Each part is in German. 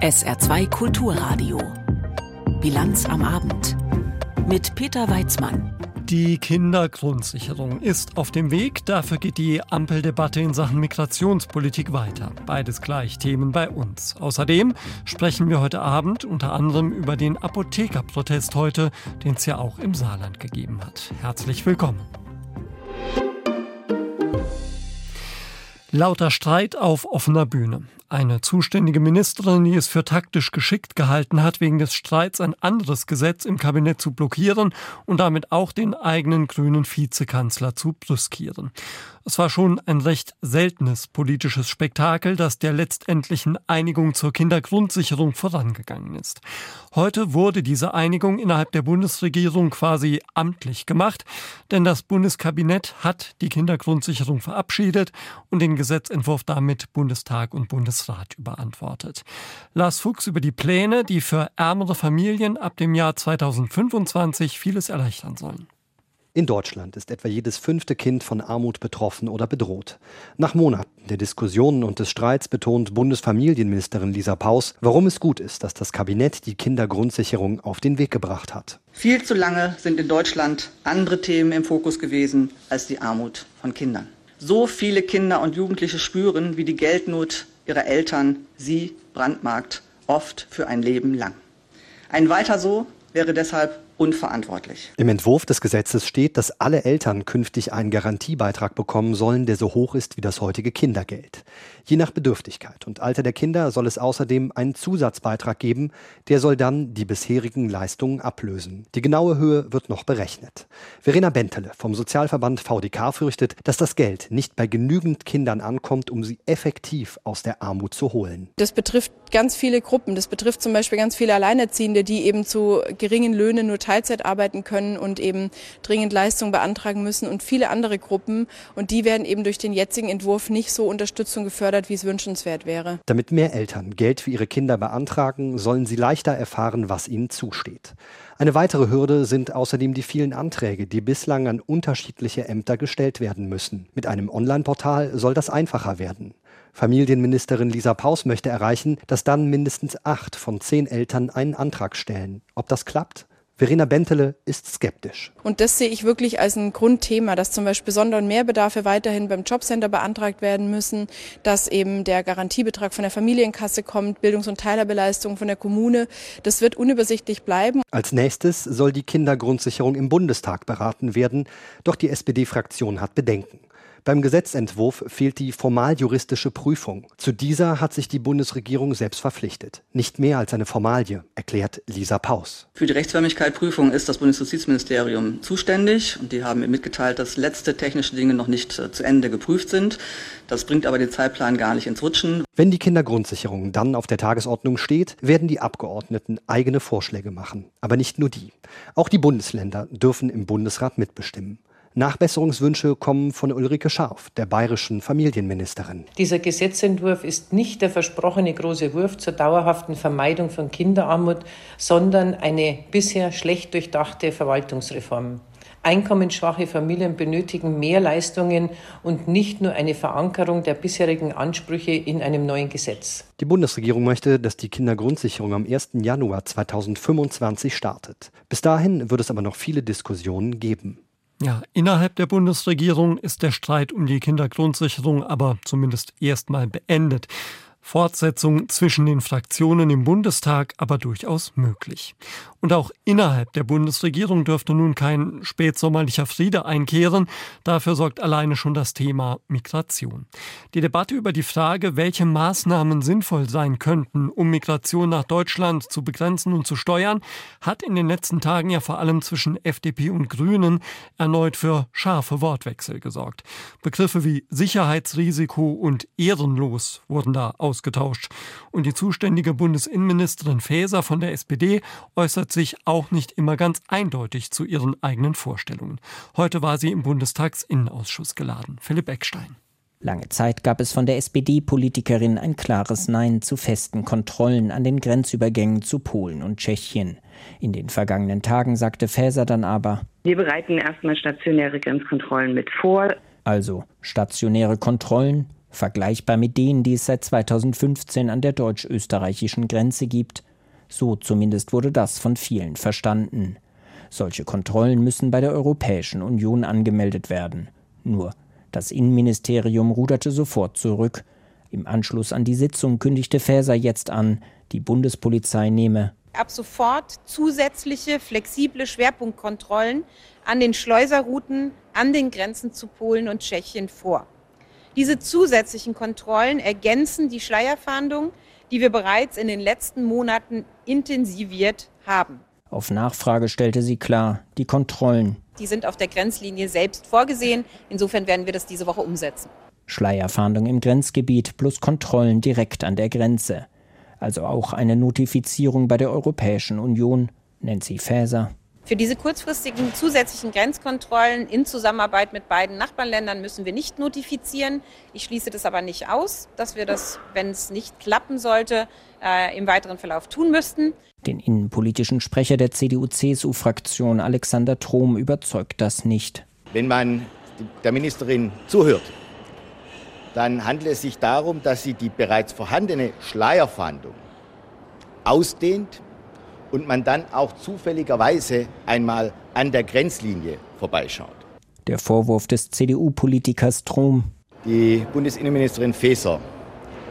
SR2 Kulturradio. Bilanz am Abend. Mit Peter Weizmann. Die Kindergrundsicherung ist auf dem Weg. Dafür geht die Ampeldebatte in Sachen Migrationspolitik weiter. Beides gleich Themen bei uns. Außerdem sprechen wir heute Abend unter anderem über den Apothekerprotest heute, den es ja auch im Saarland gegeben hat. Herzlich willkommen. Lauter Streit auf offener Bühne. Eine zuständige Ministerin, die es für taktisch geschickt gehalten hat, wegen des Streits ein anderes Gesetz im Kabinett zu blockieren und damit auch den eigenen grünen Vizekanzler zu brüskieren. Es war schon ein recht seltenes politisches Spektakel, das der letztendlichen Einigung zur Kindergrundsicherung vorangegangen ist. Heute wurde diese Einigung innerhalb der Bundesregierung quasi amtlich gemacht, denn das Bundeskabinett hat die Kindergrundsicherung verabschiedet und den Gesetzentwurf damit Bundestag und Bundesrat überantwortet. Lars Fuchs über die Pläne, die für ärmere Familien ab dem Jahr 2025 vieles erleichtern sollen. In Deutschland ist etwa jedes fünfte Kind von Armut betroffen oder bedroht. Nach Monaten der Diskussionen und des Streits betont Bundesfamilienministerin Lisa Paus, warum es gut ist, dass das Kabinett die Kindergrundsicherung auf den Weg gebracht hat. Viel zu lange sind in Deutschland andere Themen im Fokus gewesen als die Armut von Kindern. So viele Kinder und Jugendliche spüren, wie die Geldnot ihrer Eltern sie brandmarkt, oft für ein Leben lang. Ein weiter so wäre deshalb unverantwortlich. Im Entwurf des Gesetzes steht, dass alle Eltern künftig einen Garantiebeitrag bekommen sollen, der so hoch ist wie das heutige Kindergeld. Je nach Bedürftigkeit und Alter der Kinder soll es außerdem einen Zusatzbeitrag geben, der soll dann die bisherigen Leistungen ablösen. Die genaue Höhe wird noch berechnet. Verena Bentele vom Sozialverband VDK fürchtet, dass das Geld nicht bei genügend Kindern ankommt, um sie effektiv aus der Armut zu holen. Das betrifft ganz viele Gruppen. Das betrifft zum Beispiel ganz viele Alleinerziehende, die eben zu geringen Löhnen nur Teilzeit arbeiten können und eben dringend Leistungen beantragen müssen und viele andere Gruppen. Und die werden eben durch den jetzigen Entwurf nicht so Unterstützung gefördert, wie es wünschenswert wäre. Damit mehr Eltern Geld für ihre Kinder beantragen, sollen sie leichter erfahren, was ihnen zusteht. Eine weitere Hürde sind außerdem die vielen Anträge, die bislang an unterschiedliche Ämter gestellt werden müssen. Mit einem Online-Portal soll das einfacher werden. Familienministerin Lisa Paus möchte erreichen, dass dann mindestens acht von zehn Eltern einen Antrag stellen. Ob das klappt? Verena Bentele ist skeptisch. Und das sehe ich wirklich als ein Grundthema, dass zum Beispiel Sonder- und Mehrbedarfe weiterhin beim Jobcenter beantragt werden müssen, dass eben der Garantiebetrag von der Familienkasse kommt, Bildungs- und Teilerbeleistung von der Kommune. Das wird unübersichtlich bleiben. Als nächstes soll die Kindergrundsicherung im Bundestag beraten werden, doch die SPD-Fraktion hat Bedenken. Beim Gesetzentwurf fehlt die formaljuristische Prüfung. Zu dieser hat sich die Bundesregierung selbst verpflichtet. Nicht mehr als eine Formalie, erklärt Lisa Paus. Für die Rechtsförmigkeit Prüfung ist das Bundesjustizministerium zuständig und die haben mir mitgeteilt, dass letzte technische Dinge noch nicht äh, zu Ende geprüft sind. Das bringt aber den Zeitplan gar nicht ins Rutschen. Wenn die Kindergrundsicherung dann auf der Tagesordnung steht, werden die Abgeordneten eigene Vorschläge machen. Aber nicht nur die. Auch die Bundesländer dürfen im Bundesrat mitbestimmen. Nachbesserungswünsche kommen von Ulrike Scharf, der bayerischen Familienministerin. Dieser Gesetzentwurf ist nicht der versprochene große Wurf zur dauerhaften Vermeidung von Kinderarmut, sondern eine bisher schlecht durchdachte Verwaltungsreform. Einkommensschwache Familien benötigen mehr Leistungen und nicht nur eine Verankerung der bisherigen Ansprüche in einem neuen Gesetz. Die Bundesregierung möchte, dass die Kindergrundsicherung am 1. Januar 2025 startet. Bis dahin wird es aber noch viele Diskussionen geben. Ja, innerhalb der Bundesregierung ist der Streit um die Kindergrundsicherung aber zumindest erstmal beendet. Fortsetzung zwischen den Fraktionen im Bundestag aber durchaus möglich. Und auch innerhalb der Bundesregierung dürfte nun kein spätsommerlicher Friede einkehren. Dafür sorgt alleine schon das Thema Migration. Die Debatte über die Frage, welche Maßnahmen sinnvoll sein könnten, um Migration nach Deutschland zu begrenzen und zu steuern, hat in den letzten Tagen ja vor allem zwischen FDP und Grünen erneut für scharfe Wortwechsel gesorgt. Begriffe wie Sicherheitsrisiko und ehrenlos wurden da aus ausgetauscht. Und die zuständige Bundesinnenministerin Faeser von der SPD äußert sich auch nicht immer ganz eindeutig zu ihren eigenen Vorstellungen. Heute war sie im Bundestagsinnenausschuss geladen. Philipp Eckstein. Lange Zeit gab es von der SPD-Politikerin ein klares Nein zu festen Kontrollen an den Grenzübergängen zu Polen und Tschechien. In den vergangenen Tagen sagte Faeser dann aber, wir bereiten erstmal stationäre Grenzkontrollen mit vor. Also stationäre Kontrollen vergleichbar mit denen, die es seit 2015 an der deutsch-österreichischen Grenze gibt. So zumindest wurde das von vielen verstanden. Solche Kontrollen müssen bei der Europäischen Union angemeldet werden. Nur das Innenministerium ruderte sofort zurück. Im Anschluss an die Sitzung kündigte Faeser jetzt an, die Bundespolizei nehme ab sofort zusätzliche flexible Schwerpunktkontrollen an den Schleuserrouten an den Grenzen zu Polen und Tschechien vor. Diese zusätzlichen Kontrollen ergänzen die Schleierfahndung, die wir bereits in den letzten Monaten intensiviert haben. Auf Nachfrage stellte sie klar, die Kontrollen. Die sind auf der Grenzlinie selbst vorgesehen. Insofern werden wir das diese Woche umsetzen. Schleierfahndung im Grenzgebiet plus Kontrollen direkt an der Grenze. Also auch eine Notifizierung bei der Europäischen Union. Nancy Faeser. Für diese kurzfristigen zusätzlichen Grenzkontrollen in Zusammenarbeit mit beiden Nachbarländern müssen wir nicht notifizieren. Ich schließe das aber nicht aus, dass wir das, wenn es nicht klappen sollte, äh, im weiteren Verlauf tun müssten. Den innenpolitischen Sprecher der CDU-CSU-Fraktion Alexander Trom überzeugt das nicht. Wenn man der Ministerin zuhört, dann handelt es sich darum, dass sie die bereits vorhandene Schleierfahndung ausdehnt und man dann auch zufälligerweise einmal an der Grenzlinie vorbeischaut. Der Vorwurf des CDU-Politikers Trom. Die Bundesinnenministerin Faeser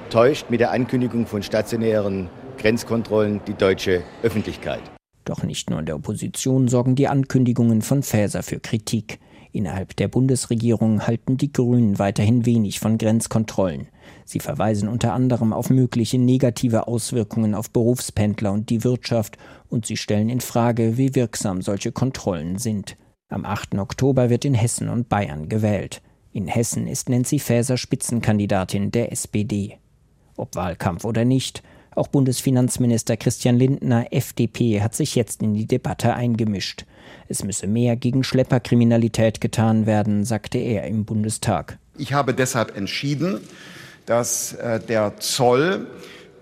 täuscht mit der Ankündigung von stationären Grenzkontrollen die deutsche Öffentlichkeit. Doch nicht nur in der Opposition sorgen die Ankündigungen von Faeser für Kritik. Innerhalb der Bundesregierung halten die Grünen weiterhin wenig von Grenzkontrollen. Sie verweisen unter anderem auf mögliche negative Auswirkungen auf Berufspendler und die Wirtschaft und sie stellen in Frage, wie wirksam solche Kontrollen sind. Am 8. Oktober wird in Hessen und Bayern gewählt. In Hessen ist Nancy Faeser Spitzenkandidatin der SPD. Ob Wahlkampf oder nicht, auch Bundesfinanzminister Christian Lindner, FDP, hat sich jetzt in die Debatte eingemischt. Es müsse mehr gegen Schlepperkriminalität getan werden, sagte er im Bundestag. Ich habe deshalb entschieden, dass äh, der Zoll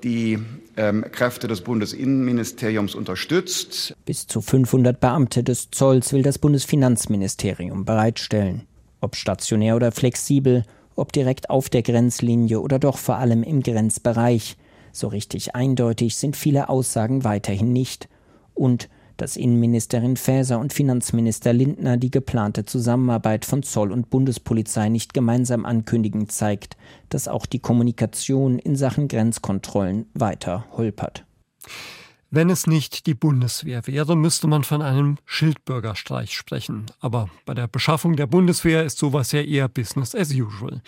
die ähm, Kräfte des Bundesinnenministeriums unterstützt. Bis zu 500 Beamte des Zolls will das Bundesfinanzministerium bereitstellen. Ob stationär oder flexibel, ob direkt auf der Grenzlinie oder doch vor allem im Grenzbereich. So richtig eindeutig sind viele Aussagen weiterhin nicht. Und dass Innenministerin Faeser und Finanzminister Lindner die geplante Zusammenarbeit von Zoll und Bundespolizei nicht gemeinsam ankündigen, zeigt, dass auch die Kommunikation in Sachen Grenzkontrollen weiter holpert. Wenn es nicht die Bundeswehr wäre, müsste man von einem Schildbürgerstreich sprechen. Aber bei der Beschaffung der Bundeswehr ist sowas ja eher Business as usual.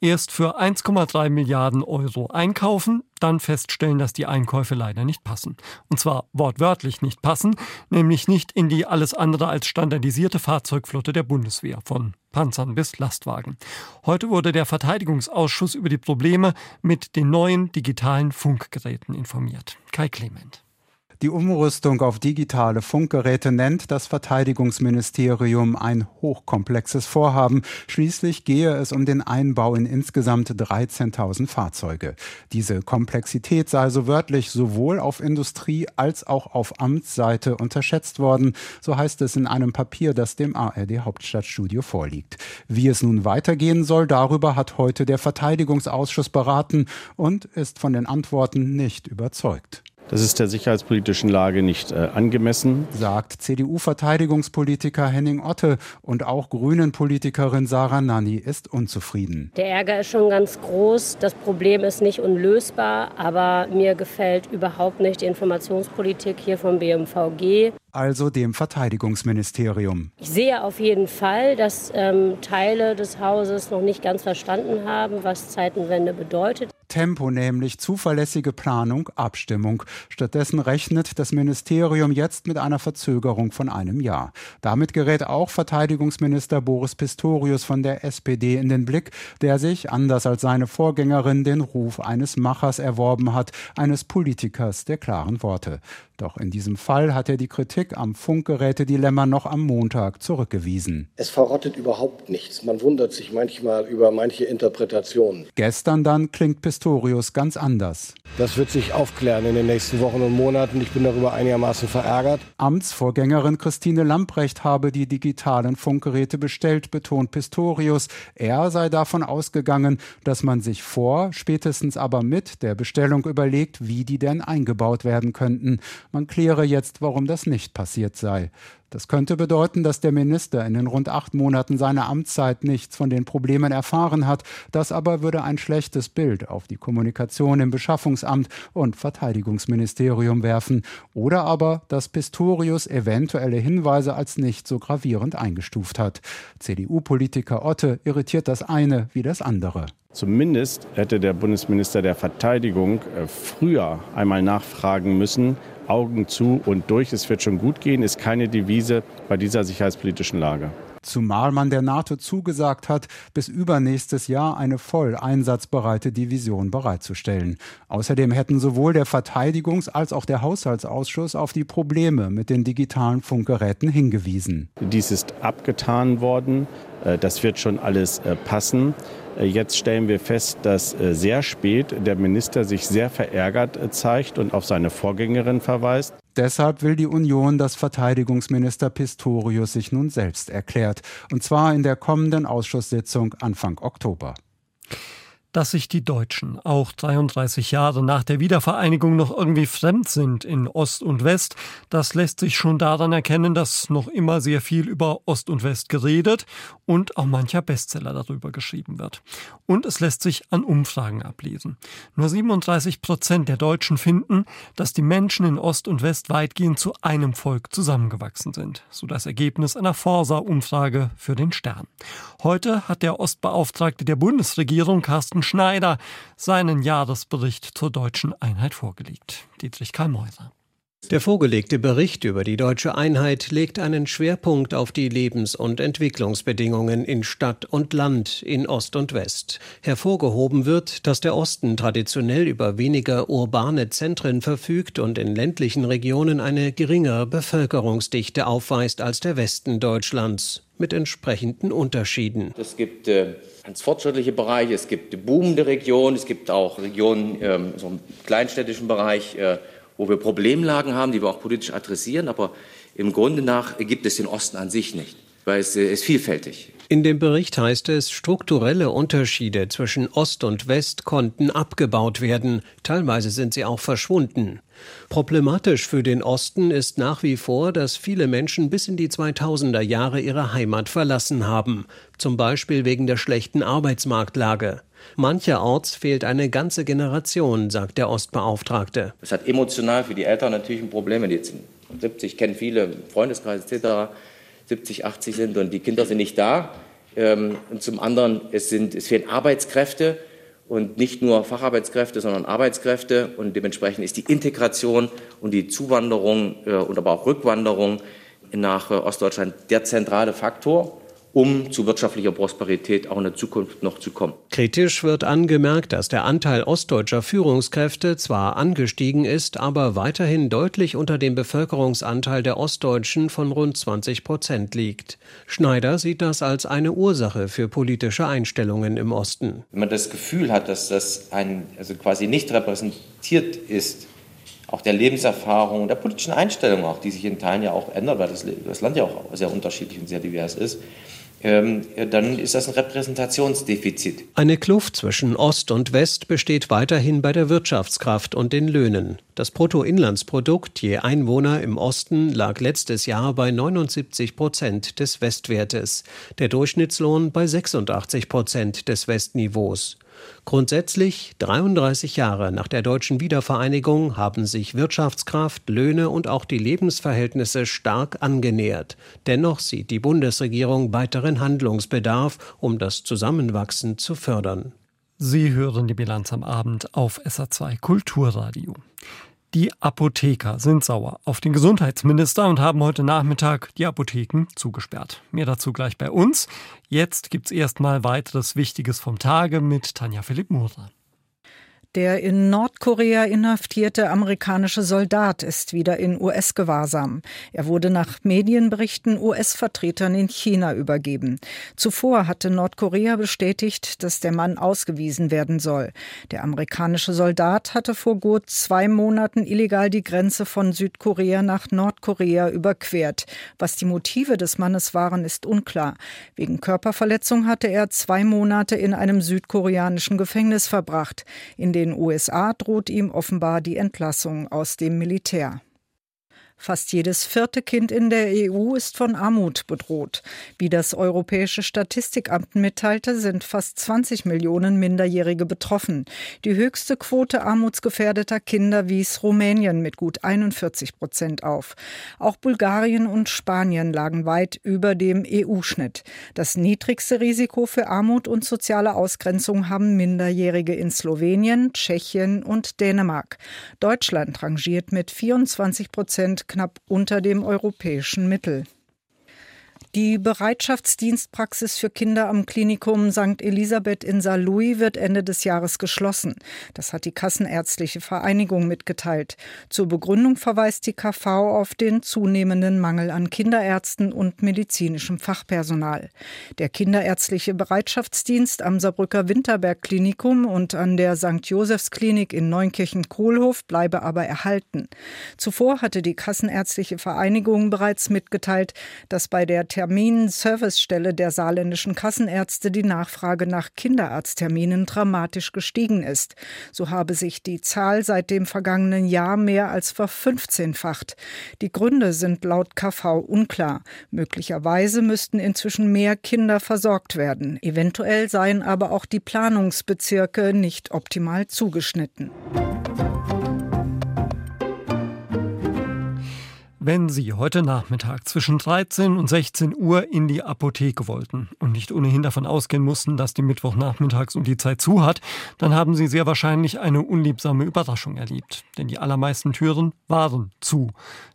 Erst für 1,3 Milliarden Euro einkaufen, dann feststellen, dass die Einkäufe leider nicht passen. Und zwar wortwörtlich nicht passen, nämlich nicht in die alles andere als standardisierte Fahrzeugflotte der Bundeswehr, von Panzern bis Lastwagen. Heute wurde der Verteidigungsausschuss über die Probleme mit den neuen digitalen Funkgeräten informiert. Kai Clement. Die Umrüstung auf digitale Funkgeräte nennt das Verteidigungsministerium ein hochkomplexes Vorhaben. Schließlich gehe es um den Einbau in insgesamt 13.000 Fahrzeuge. Diese Komplexität sei so wörtlich sowohl auf Industrie- als auch auf Amtsseite unterschätzt worden. So heißt es in einem Papier, das dem ARD Hauptstadtstudio vorliegt. Wie es nun weitergehen soll, darüber hat heute der Verteidigungsausschuss beraten und ist von den Antworten nicht überzeugt. Das ist der sicherheitspolitischen Lage nicht äh, angemessen, sagt CDU-Verteidigungspolitiker Henning Otte und auch Grünen-Politikerin Sarah Nanni ist unzufrieden. Der Ärger ist schon ganz groß. Das Problem ist nicht unlösbar, aber mir gefällt überhaupt nicht die Informationspolitik hier vom BMVG also dem Verteidigungsministerium. Ich sehe auf jeden Fall, dass ähm, Teile des Hauses noch nicht ganz verstanden haben, was Zeitenwende bedeutet. Tempo nämlich zuverlässige Planung, Abstimmung. Stattdessen rechnet das Ministerium jetzt mit einer Verzögerung von einem Jahr. Damit gerät auch Verteidigungsminister Boris Pistorius von der SPD in den Blick, der sich, anders als seine Vorgängerin, den Ruf eines Machers erworben hat, eines Politikers der klaren Worte. Doch in diesem Fall hat er die Kritik am Funkgerätedilemma noch am Montag zurückgewiesen. Es verrottet überhaupt nichts. Man wundert sich manchmal über manche Interpretationen. Gestern dann klingt Pistorius ganz anders. Das wird sich aufklären in den nächsten Wochen und Monaten. Ich bin darüber einigermaßen verärgert. Amtsvorgängerin Christine Lamprecht habe die digitalen Funkgeräte bestellt, betont Pistorius. Er sei davon ausgegangen, dass man sich vor, spätestens aber mit der Bestellung überlegt, wie die denn eingebaut werden könnten. Man kläre jetzt, warum das nicht passiert sei. Das könnte bedeuten, dass der Minister in den rund acht Monaten seiner Amtszeit nichts von den Problemen erfahren hat. Das aber würde ein schlechtes Bild auf die Kommunikation im Beschaffungsamt und Verteidigungsministerium werfen. Oder aber, dass Pistorius eventuelle Hinweise als nicht so gravierend eingestuft hat. CDU-Politiker Otte irritiert das eine wie das andere. Zumindest hätte der Bundesminister der Verteidigung äh, früher einmal nachfragen müssen, Augen zu und durch, es wird schon gut gehen, ist keine Devise bei dieser sicherheitspolitischen Lage. Zumal man der NATO zugesagt hat, bis übernächstes Jahr eine voll einsatzbereite Division bereitzustellen. Außerdem hätten sowohl der Verteidigungs- als auch der Haushaltsausschuss auf die Probleme mit den digitalen Funkgeräten hingewiesen. Dies ist abgetan worden. Äh, das wird schon alles äh, passen. Äh, jetzt stellen wir fest, dass äh, sehr spät der Minister sich sehr verärgert äh, zeigt und auf seine Vorgängerin verweist. Deshalb will die Union, dass Verteidigungsminister Pistorius sich nun selbst erklärt, und zwar in der kommenden Ausschusssitzung Anfang Oktober dass sich die Deutschen auch 33 Jahre nach der Wiedervereinigung noch irgendwie fremd sind in Ost und West, das lässt sich schon daran erkennen, dass noch immer sehr viel über Ost und West geredet und auch mancher Bestseller darüber geschrieben wird. Und es lässt sich an Umfragen ablesen. Nur 37 Prozent der Deutschen finden, dass die Menschen in Ost und West weitgehend zu einem Volk zusammengewachsen sind, so das Ergebnis einer Forsa-Umfrage für den Stern. Heute hat der Ostbeauftragte der Bundesregierung Carsten Schneider seinen Jahresbericht zur deutschen Einheit vorgelegt. Dietrich Karl Mäuser. Der vorgelegte Bericht über die deutsche Einheit legt einen Schwerpunkt auf die Lebens- und Entwicklungsbedingungen in Stadt und Land, in Ost und West. Hervorgehoben wird, dass der Osten traditionell über weniger urbane Zentren verfügt und in ländlichen Regionen eine geringere Bevölkerungsdichte aufweist als der Westen Deutschlands, mit entsprechenden Unterschieden. Es gibt äh, ganz fortschrittliche Bereiche, es gibt boomende Regionen, es gibt auch Regionen äh, so im kleinstädtischen Bereich, äh, wo wir Problemlagen haben, die wir auch politisch adressieren. Aber im Grunde nach gibt es den Osten an sich nicht, weil es äh, ist vielfältig. In dem Bericht heißt es, strukturelle Unterschiede zwischen Ost und West konnten abgebaut werden, teilweise sind sie auch verschwunden. Problematisch für den Osten ist nach wie vor, dass viele Menschen bis in die 2000er Jahre ihre Heimat verlassen haben, zum Beispiel wegen der schlechten Arbeitsmarktlage. Mancherorts fehlt eine ganze Generation, sagt der Ostbeauftragte. Es hat emotional für die Eltern natürlich ein Problem, wenn die jetzt 70 kennen viele, Freundeskreis etc., 70, 80 sind und die Kinder sind nicht da. Ähm, und zum anderen, es, sind, es fehlen Arbeitskräfte und nicht nur Facharbeitskräfte, sondern Arbeitskräfte. Und dementsprechend ist die Integration und die Zuwanderung äh, und aber auch Rückwanderung nach äh, Ostdeutschland der zentrale Faktor um zu wirtschaftlicher Prosperität auch in der Zukunft noch zu kommen. Kritisch wird angemerkt, dass der Anteil ostdeutscher Führungskräfte zwar angestiegen ist, aber weiterhin deutlich unter dem Bevölkerungsanteil der Ostdeutschen von rund 20 Prozent liegt. Schneider sieht das als eine Ursache für politische Einstellungen im Osten. Wenn man das Gefühl hat, dass das ein, also quasi nicht repräsentiert ist, auch der Lebenserfahrung der politischen Einstellung auch, die sich in Teilen ja auch ändert, weil das, das Land ja auch sehr unterschiedlich und sehr divers ist, dann ist das ein Repräsentationsdefizit. Eine Kluft zwischen Ost und West besteht weiterhin bei der Wirtschaftskraft und den Löhnen. Das Bruttoinlandsprodukt je Einwohner im Osten lag letztes Jahr bei 79 Prozent des Westwertes, der Durchschnittslohn bei 86 Prozent des Westniveaus. Grundsätzlich 33 Jahre nach der deutschen Wiedervereinigung haben sich Wirtschaftskraft, Löhne und auch die Lebensverhältnisse stark angenähert. Dennoch sieht die Bundesregierung weiteren Handlungsbedarf, um das Zusammenwachsen zu fördern. Sie hören die Bilanz am Abend auf SA2 Kulturradio. Die Apotheker sind sauer auf den Gesundheitsminister und haben heute Nachmittag die Apotheken zugesperrt. Mehr dazu gleich bei uns. Jetzt gibt's erstmal weiteres Wichtiges vom Tage mit Tanja Philipp Moser. Der in Nordkorea inhaftierte amerikanische Soldat ist wieder in US-Gewahrsam. Er wurde nach Medienberichten US-Vertretern in China übergeben. Zuvor hatte Nordkorea bestätigt, dass der Mann ausgewiesen werden soll. Der amerikanische Soldat hatte vor gut zwei Monaten illegal die Grenze von Südkorea nach Nordkorea überquert. Was die Motive des Mannes waren, ist unklar. Wegen Körperverletzung hatte er zwei Monate in einem südkoreanischen Gefängnis verbracht. In den USA droht ihm offenbar die Entlassung aus dem Militär. Fast jedes vierte Kind in der EU ist von Armut bedroht. Wie das Europäische Statistikamt mitteilte, sind fast 20 Millionen Minderjährige betroffen. Die höchste Quote armutsgefährdeter Kinder wies Rumänien mit gut 41 Prozent auf. Auch Bulgarien und Spanien lagen weit über dem EU-Schnitt. Das niedrigste Risiko für Armut und soziale Ausgrenzung haben Minderjährige in Slowenien, Tschechien und Dänemark. Deutschland rangiert mit 24 Prozent knapp unter dem europäischen Mittel. Die Bereitschaftsdienstpraxis für Kinder am Klinikum St. Elisabeth in Saarlouis wird Ende des Jahres geschlossen. Das hat die Kassenärztliche Vereinigung mitgeteilt. Zur Begründung verweist die KV auf den zunehmenden Mangel an Kinderärzten und medizinischem Fachpersonal. Der Kinderärztliche Bereitschaftsdienst am Saarbrücker Winterberg Klinikum und an der St. Josephs Klinik in Neunkirchen-Kohlhof bleibe aber erhalten. Zuvor hatte die Kassenärztliche Vereinigung bereits mitgeteilt, dass bei der Termin-Servicestelle der saarländischen Kassenärzte die Nachfrage nach Kinderarztterminen dramatisch gestiegen ist. So habe sich die Zahl seit dem vergangenen Jahr mehr als verfünfzehnfacht. Die Gründe sind laut KV unklar. Möglicherweise müssten inzwischen mehr Kinder versorgt werden. Eventuell seien aber auch die Planungsbezirke nicht optimal zugeschnitten. Wenn Sie heute Nachmittag zwischen 13 und 16 Uhr in die Apotheke wollten und nicht ohnehin davon ausgehen mussten, dass die Mittwochnachmittags um die Zeit zu hat, dann haben Sie sehr wahrscheinlich eine unliebsame Überraschung erlebt. Denn die allermeisten Türen waren zu.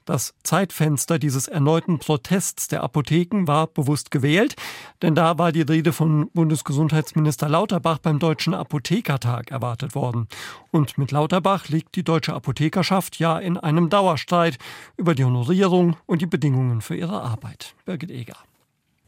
Das Zeitfenster dieses erneuten Protests der Apotheken war bewusst gewählt, denn da war die Rede von Bundesgesundheitsminister Lauterbach beim Deutschen Apothekertag erwartet worden. Und mit Lauterbach liegt die deutsche Apothekerschaft ja in einem Dauerstreit über die Honorierung und die Bedingungen für ihre Arbeit. Birgit Eger.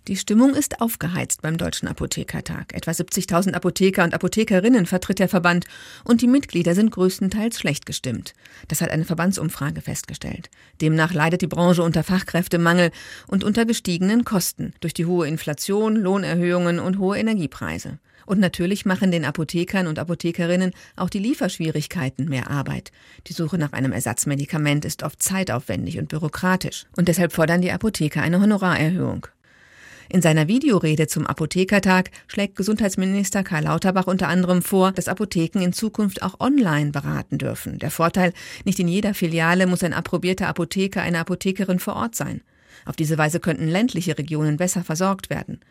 Die Stimmung ist aufgeheizt beim Deutschen Apothekertag. Etwa 70.000 Apotheker und Apothekerinnen vertritt der Verband und die Mitglieder sind größtenteils schlecht gestimmt. Das hat eine Verbandsumfrage festgestellt. Demnach leidet die Branche unter Fachkräftemangel und unter gestiegenen Kosten durch die hohe Inflation, Lohnerhöhungen und hohe Energiepreise. Und natürlich machen den Apothekern und Apothekerinnen auch die Lieferschwierigkeiten mehr Arbeit. Die Suche nach einem Ersatzmedikament ist oft zeitaufwendig und bürokratisch. Und deshalb fordern die Apotheker eine Honorarerhöhung. In seiner Videorede zum Apothekertag schlägt Gesundheitsminister Karl Lauterbach unter anderem vor, dass Apotheken in Zukunft auch online beraten dürfen. Der Vorteil, nicht in jeder Filiale muss ein approbierter Apotheker eine Apothekerin vor Ort sein. Auf diese Weise könnten ländliche Regionen besser versorgt werden.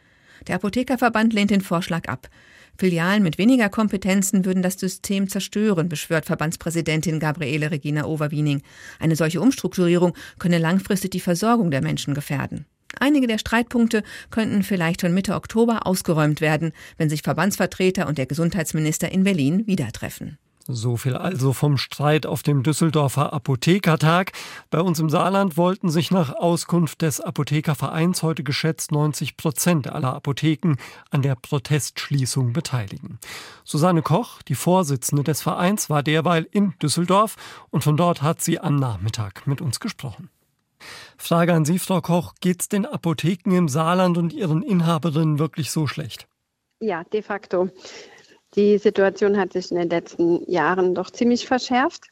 Der Apothekerverband lehnt den Vorschlag ab. Filialen mit weniger Kompetenzen würden das System zerstören, beschwört Verbandspräsidentin Gabriele Regina Overwiening. Eine solche Umstrukturierung könne langfristig die Versorgung der Menschen gefährden. Einige der Streitpunkte könnten vielleicht schon Mitte Oktober ausgeräumt werden, wenn sich Verbandsvertreter und der Gesundheitsminister in Berlin wieder treffen. So viel also vom Streit auf dem Düsseldorfer Apothekertag. Bei uns im Saarland wollten sich nach Auskunft des Apothekervereins heute geschätzt 90 Prozent aller Apotheken an der Protestschließung beteiligen. Susanne Koch, die Vorsitzende des Vereins, war derweil in Düsseldorf und von dort hat sie am Nachmittag mit uns gesprochen. Frage an Sie, Frau Koch, geht es den Apotheken im Saarland und ihren Inhaberinnen wirklich so schlecht? Ja, de facto. Die Situation hat sich in den letzten Jahren doch ziemlich verschärft.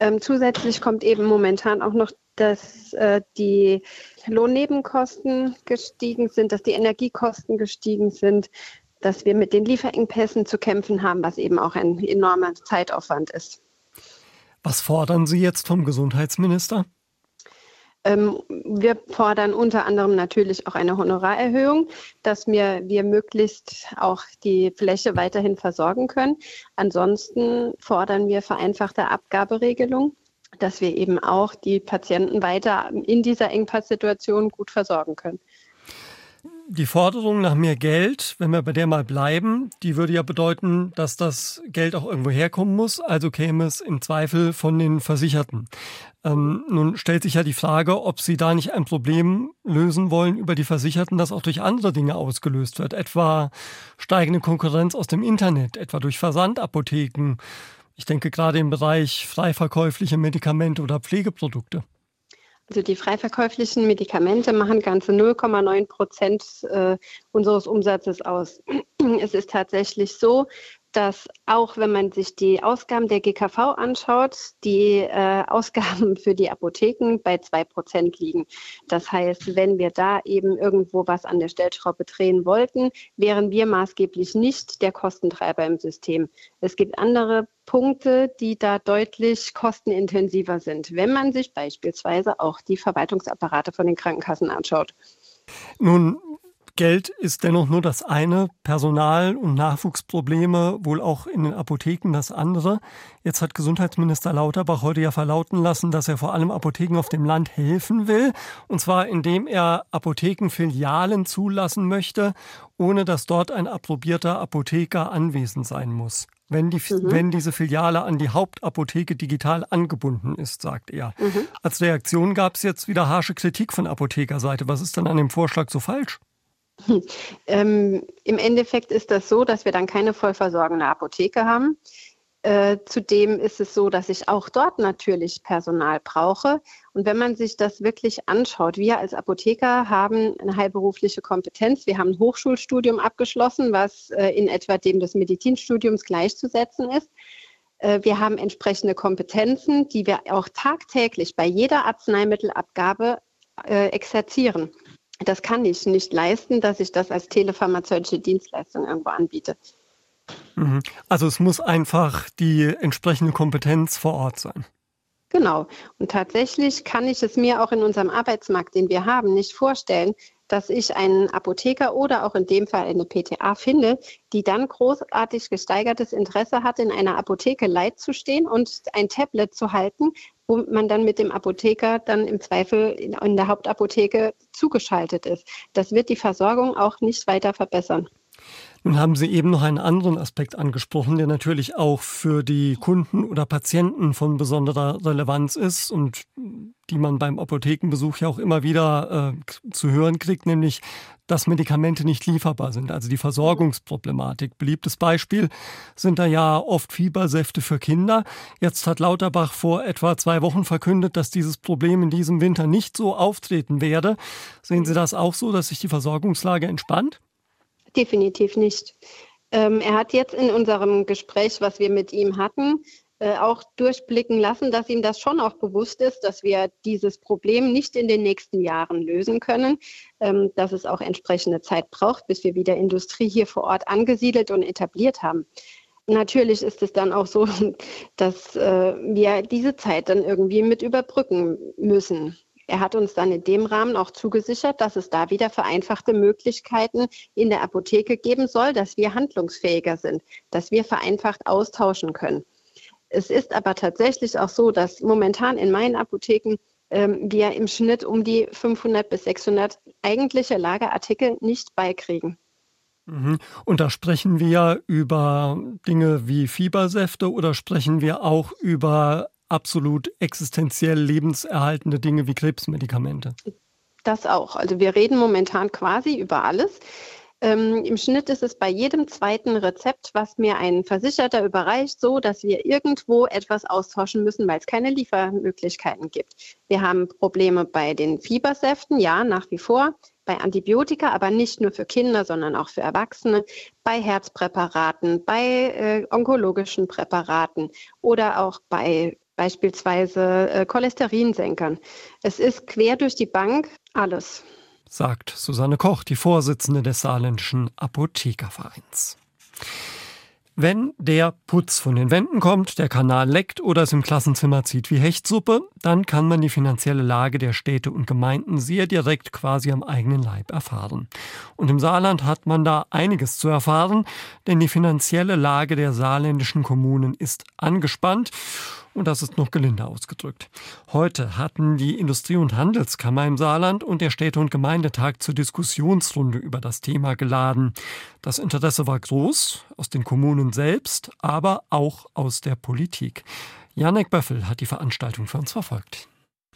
Ähm, zusätzlich kommt eben momentan auch noch, dass äh, die Lohnnebenkosten gestiegen sind, dass die Energiekosten gestiegen sind, dass wir mit den Lieferengpässen zu kämpfen haben, was eben auch ein enormer Zeitaufwand ist. Was fordern Sie jetzt vom Gesundheitsminister? Ähm, wir fordern unter anderem natürlich auch eine Honorarerhöhung, dass wir, wir möglichst auch die Fläche weiterhin versorgen können. Ansonsten fordern wir vereinfachte Abgaberegelung, dass wir eben auch die Patienten weiter in dieser Engpasssituation gut versorgen können. Die Forderung nach mehr Geld, wenn wir bei der mal bleiben, die würde ja bedeuten, dass das Geld auch irgendwo herkommen muss, also käme es im Zweifel von den Versicherten. Ähm, nun stellt sich ja die Frage, ob Sie da nicht ein Problem lösen wollen über die Versicherten, das auch durch andere Dinge ausgelöst wird, etwa steigende Konkurrenz aus dem Internet, etwa durch Versandapotheken. Ich denke gerade im Bereich freiverkäufliche Medikamente oder Pflegeprodukte. Also die freiverkäuflichen Medikamente machen ganze 0,9 Prozent äh, unseres Umsatzes aus. Es ist tatsächlich so, dass auch wenn man sich die Ausgaben der GKV anschaut, die äh, Ausgaben für die Apotheken bei zwei Prozent liegen. Das heißt, wenn wir da eben irgendwo was an der Stellschraube drehen wollten, wären wir maßgeblich nicht der Kostentreiber im System. Es gibt andere Punkte, die da deutlich kostenintensiver sind, wenn man sich beispielsweise auch die Verwaltungsapparate von den Krankenkassen anschaut. Nun Geld ist dennoch nur das eine, Personal- und Nachwuchsprobleme wohl auch in den Apotheken das andere. Jetzt hat Gesundheitsminister Lauterbach heute ja verlauten lassen, dass er vor allem Apotheken auf dem Land helfen will, und zwar indem er Apothekenfilialen zulassen möchte, ohne dass dort ein approbierter Apotheker anwesend sein muss. Wenn, die, mhm. wenn diese Filiale an die Hauptapotheke digital angebunden ist, sagt er. Mhm. Als Reaktion gab es jetzt wieder harsche Kritik von Apothekerseite. Was ist denn an dem Vorschlag so falsch? Ähm, Im Endeffekt ist das so, dass wir dann keine vollversorgende Apotheke haben. Äh, zudem ist es so, dass ich auch dort natürlich Personal brauche. Und wenn man sich das wirklich anschaut, wir als Apotheker haben eine heilberufliche Kompetenz. Wir haben ein Hochschulstudium abgeschlossen, was äh, in etwa dem des Medizinstudiums gleichzusetzen ist. Äh, wir haben entsprechende Kompetenzen, die wir auch tagtäglich bei jeder Arzneimittelabgabe äh, exerzieren das kann ich nicht leisten, dass ich das als telepharmazeutische Dienstleistung irgendwo anbiete. Mhm. Also es muss einfach die entsprechende Kompetenz vor Ort sein. Genau. Und tatsächlich kann ich es mir auch in unserem Arbeitsmarkt, den wir haben, nicht vorstellen, dass ich einen Apotheker oder auch in dem Fall eine PTA finde, die dann großartig gesteigertes Interesse hat, in einer Apotheke Leit zu stehen und ein Tablet zu halten, wo man dann mit dem Apotheker dann im Zweifel in der Hauptapotheke zugeschaltet ist. Das wird die Versorgung auch nicht weiter verbessern. Nun haben Sie eben noch einen anderen Aspekt angesprochen, der natürlich auch für die Kunden oder Patienten von besonderer Relevanz ist und die man beim Apothekenbesuch ja auch immer wieder äh, zu hören kriegt, nämlich, dass Medikamente nicht lieferbar sind, also die Versorgungsproblematik. Beliebtes Beispiel sind da ja oft Fiebersäfte für Kinder. Jetzt hat Lauterbach vor etwa zwei Wochen verkündet, dass dieses Problem in diesem Winter nicht so auftreten werde. Sehen Sie das auch so, dass sich die Versorgungslage entspannt? Definitiv nicht. Ähm, er hat jetzt in unserem Gespräch, was wir mit ihm hatten, äh, auch durchblicken lassen, dass ihm das schon auch bewusst ist, dass wir dieses Problem nicht in den nächsten Jahren lösen können, ähm, dass es auch entsprechende Zeit braucht, bis wir wieder Industrie hier vor Ort angesiedelt und etabliert haben. Natürlich ist es dann auch so, dass äh, wir diese Zeit dann irgendwie mit überbrücken müssen. Er hat uns dann in dem Rahmen auch zugesichert, dass es da wieder vereinfachte Möglichkeiten in der Apotheke geben soll, dass wir handlungsfähiger sind, dass wir vereinfacht austauschen können. Es ist aber tatsächlich auch so, dass momentan in meinen Apotheken ähm, wir im Schnitt um die 500 bis 600 eigentliche Lagerartikel nicht beikriegen. Mhm. Und da sprechen wir über Dinge wie Fiebersäfte oder sprechen wir auch über absolut existenziell lebenserhaltende Dinge wie Krebsmedikamente? Das auch. Also wir reden momentan quasi über alles. Ähm, Im Schnitt ist es bei jedem zweiten Rezept, was mir ein Versicherter überreicht, so, dass wir irgendwo etwas austauschen müssen, weil es keine Liefermöglichkeiten gibt. Wir haben Probleme bei den Fiebersäften, ja, nach wie vor, bei Antibiotika, aber nicht nur für Kinder, sondern auch für Erwachsene, bei Herzpräparaten, bei äh, onkologischen Präparaten oder auch bei beispielsweise äh, Cholesterinsenkern. Es ist quer durch die Bank alles. Sagt Susanne Koch, die Vorsitzende des Saarländischen Apothekervereins. Wenn der Putz von den Wänden kommt, der Kanal leckt oder es im Klassenzimmer zieht wie Hechtsuppe, dann kann man die finanzielle Lage der Städte und Gemeinden sehr direkt quasi am eigenen Leib erfahren. Und im Saarland hat man da einiges zu erfahren, denn die finanzielle Lage der saarländischen Kommunen ist angespannt Und das ist noch gelinde ausgedrückt. Heute hatten die Industrie- und Handelskammer im Saarland und der Städte- und Gemeindetag zur Diskussionsrunde über das Thema geladen. Das Interesse war groß, aus den Kommunen selbst, aber auch aus der Politik. Janek Böffel hat die Veranstaltung für uns verfolgt.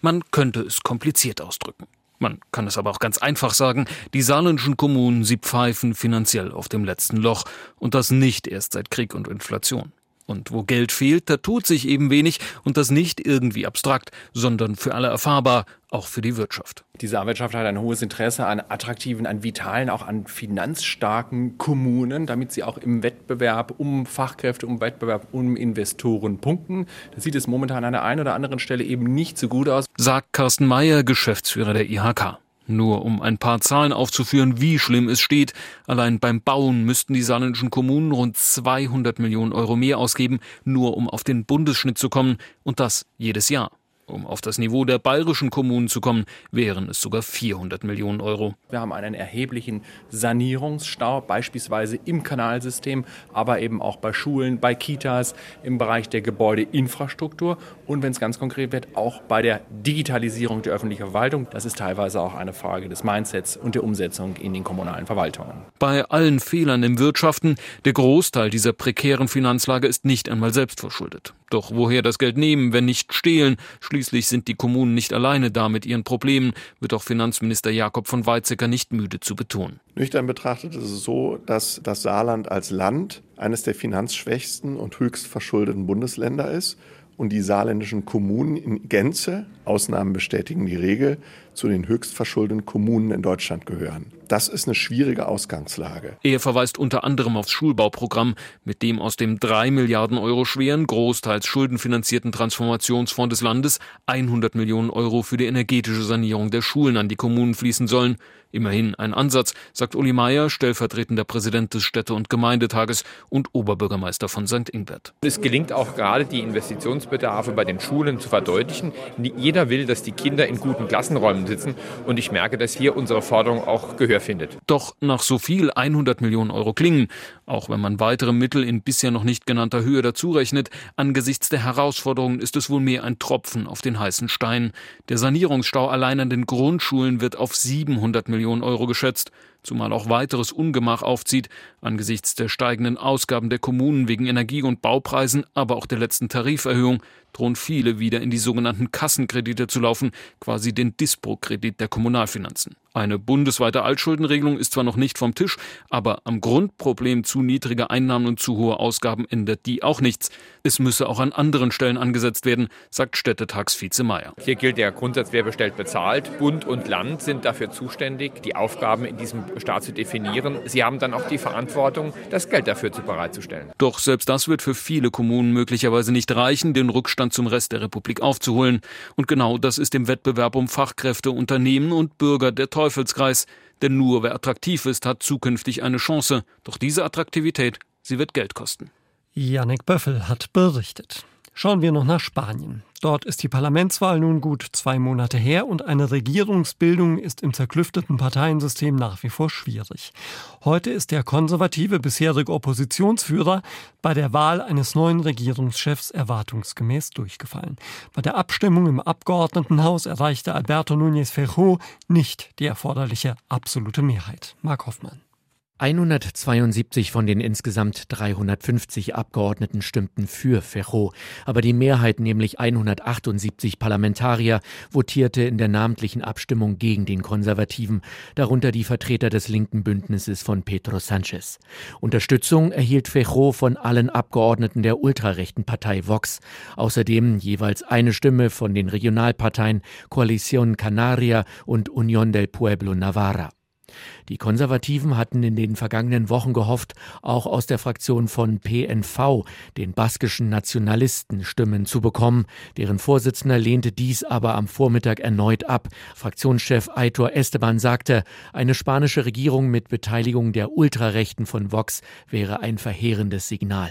Man könnte es kompliziert ausdrücken. Man kann es aber auch ganz einfach sagen, die saarländischen Kommunen, sie pfeifen finanziell auf dem letzten Loch und das nicht erst seit Krieg und Inflation. Und wo Geld fehlt, da tut sich eben wenig und das nicht irgendwie abstrakt, sondern für alle erfahrbar, auch für die Wirtschaft. Die Saarwirtschaft hat ein hohes Interesse an attraktiven, an vitalen, auch an finanzstarken Kommunen, damit sie auch im Wettbewerb um Fachkräfte, um Wettbewerb um Investoren punkten. Da sieht es momentan an der einen oder anderen Stelle eben nicht so gut aus. Sagt Carsten Meyer, Geschäftsführer der IHK. Nur um ein paar Zahlen aufzuführen, wie schlimm es steht. Allein beim Bauen müssten die saarländischen Kommunen rund 200 Millionen Euro mehr ausgeben, nur um auf den Bundesschnitt zu kommen. Und das jedes Jahr. Um auf das Niveau der bayerischen Kommunen zu kommen, wären es sogar 400 Millionen Euro. Wir haben einen erheblichen Sanierungsstau, beispielsweise im Kanalsystem, aber eben auch bei Schulen, bei Kitas, im Bereich der Gebäudeinfrastruktur und wenn es ganz konkret wird, auch bei der Digitalisierung der öffentlichen Verwaltung. Das ist teilweise auch eine Frage des Mindsets und der Umsetzung in den kommunalen Verwaltungen. Bei allen Fehlern im Wirtschaften, der Großteil dieser prekären Finanzlage ist nicht einmal selbst verschuldet. Doch woher das Geld nehmen, wenn nicht stehlen? Schließlich sind die Kommunen nicht alleine da mit ihren Problemen, wird auch Finanzminister Jakob von Weizsäcker nicht müde zu betonen. Nüchtern betrachtet ist es so, dass das Saarland als Land eines der finanzschwächsten und höchst verschuldeten Bundesländer ist und die saarländischen Kommunen in Gänze, Ausnahmen bestätigen die Regel, zu den höchst verschuldeten Kommunen in Deutschland gehören. Das ist eine schwierige Ausgangslage. Er verweist unter anderem aufs Schulbauprogramm, mit dem aus dem drei Milliarden Euro schweren, großteils schuldenfinanzierten Transformationsfonds des Landes 100 Millionen Euro für die energetische Sanierung der Schulen an die Kommunen fließen sollen. Immerhin ein Ansatz, sagt Uli Meier, stellvertretender Präsident des Städte- und Gemeindetages und Oberbürgermeister von St. Ingbert. Es gelingt auch gerade, die Investitionsbedarfe bei den Schulen zu verdeutlichen. Jeder will, dass die Kinder in guten Klassenräumen sitzen und ich merke, dass hier unsere Forderung auch Gehör findet. Doch nach so viel 100 Millionen Euro klingen, auch wenn man weitere Mittel in bisher noch nicht genannter Höhe dazurechnet, angesichts der Herausforderungen ist es wohl mehr ein Tropfen auf den heißen Stein. Der Sanierungsstau allein an den Grundschulen wird auf 700 Millionen Euro geschätzt zumal auch weiteres Ungemach aufzieht, angesichts der steigenden Ausgaben der Kommunen wegen Energie- und Baupreisen, aber auch der letzten Tariferhöhung, drohen viele wieder in die sogenannten Kassenkredite zu laufen, quasi den Dispo-Kredit der Kommunalfinanzen. Eine bundesweite Altschuldenregelung ist zwar noch nicht vom Tisch, aber am Grundproblem zu niedrige Einnahmen und zu hohe Ausgaben ändert die auch nichts. Es müsse auch an anderen Stellen angesetzt werden, sagt Städtetagsvize Meier. Hier gilt der Grundsatz, wer bestellt, bezahlt. Bund und Land sind dafür zuständig, die Aufgaben in diesem Staat zu definieren. Sie haben dann auch die Verantwortung, das Geld dafür zu bereitzustellen. Doch selbst das wird für viele Kommunen möglicherweise nicht reichen, den Rückstand zum Rest der Republik aufzuholen. Und genau das ist im Wettbewerb um Fachkräfte, Unternehmen und Bürger der Teufelskreis. Denn nur wer attraktiv ist, hat zukünftig eine Chance. Doch diese Attraktivität, sie wird Geld kosten. Janek Böffel hat berichtet. Schauen wir noch nach Spanien. Dort ist die Parlamentswahl nun gut zwei Monate her und eine Regierungsbildung ist im zerklüfteten Parteiensystem nach wie vor schwierig. Heute ist der konservative bisherige Oppositionsführer bei der Wahl eines neuen Regierungschefs erwartungsgemäß durchgefallen. Bei der Abstimmung im Abgeordnetenhaus erreichte Alberto Núñez Feijóo nicht die erforderliche absolute Mehrheit. Mark Hoffmann. 172 von den insgesamt 350 Abgeordneten stimmten für Ferro, aber die Mehrheit, nämlich 178 Parlamentarier, votierte in der namentlichen Abstimmung gegen den Konservativen, darunter die Vertreter des linken Bündnisses von Pedro Sanchez. Unterstützung erhielt Ferro von allen Abgeordneten der ultrarechten Partei Vox, außerdem jeweils eine Stimme von den Regionalparteien Coalición Canaria und Unión del Pueblo Navarra. Die Konservativen hatten in den vergangenen Wochen gehofft, auch aus der Fraktion von PNV, den baskischen Nationalisten, Stimmen zu bekommen. Deren Vorsitzender lehnte dies aber am Vormittag erneut ab. Fraktionschef Aitor Esteban sagte, eine spanische Regierung mit Beteiligung der Ultrarechten von Vox wäre ein verheerendes Signal.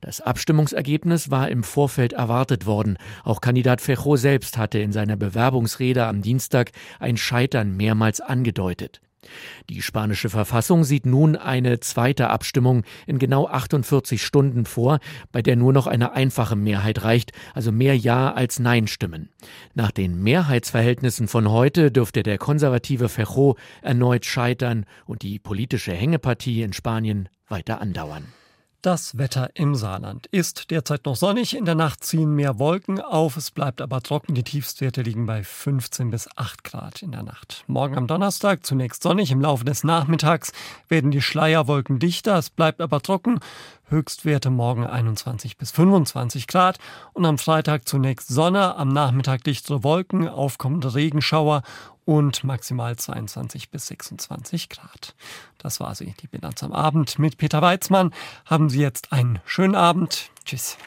Das Abstimmungsergebnis war im Vorfeld erwartet worden. Auch Kandidat Fejo selbst hatte in seiner Bewerbungsrede am Dienstag ein Scheitern mehrmals angedeutet. Die spanische Verfassung sieht nun eine zweite Abstimmung in genau 48 Stunden vor, bei der nur noch eine einfache Mehrheit reicht, also mehr Ja als Nein stimmen. Nach den Mehrheitsverhältnissen von heute dürfte der konservative Fejo erneut scheitern und die politische Hängepartie in Spanien weiter andauern. Das Wetter im Saarland ist derzeit noch sonnig. In der Nacht ziehen mehr Wolken auf. Es bleibt aber trocken. Die Tiefstwerte liegen bei 15 bis 8 Grad in der Nacht. Morgen am Donnerstag zunächst sonnig. Im Laufe des Nachmittags werden die Schleierwolken dichter. Es bleibt aber trocken. Höchstwerte morgen 21 bis 25 Grad und am Freitag zunächst Sonne, am Nachmittag dichtere Wolken, aufkommende Regenschauer und maximal 22 bis 26 Grad. Das war sie, die Bilanz am Abend mit Peter Weizmann. Haben Sie jetzt einen schönen Abend. Tschüss.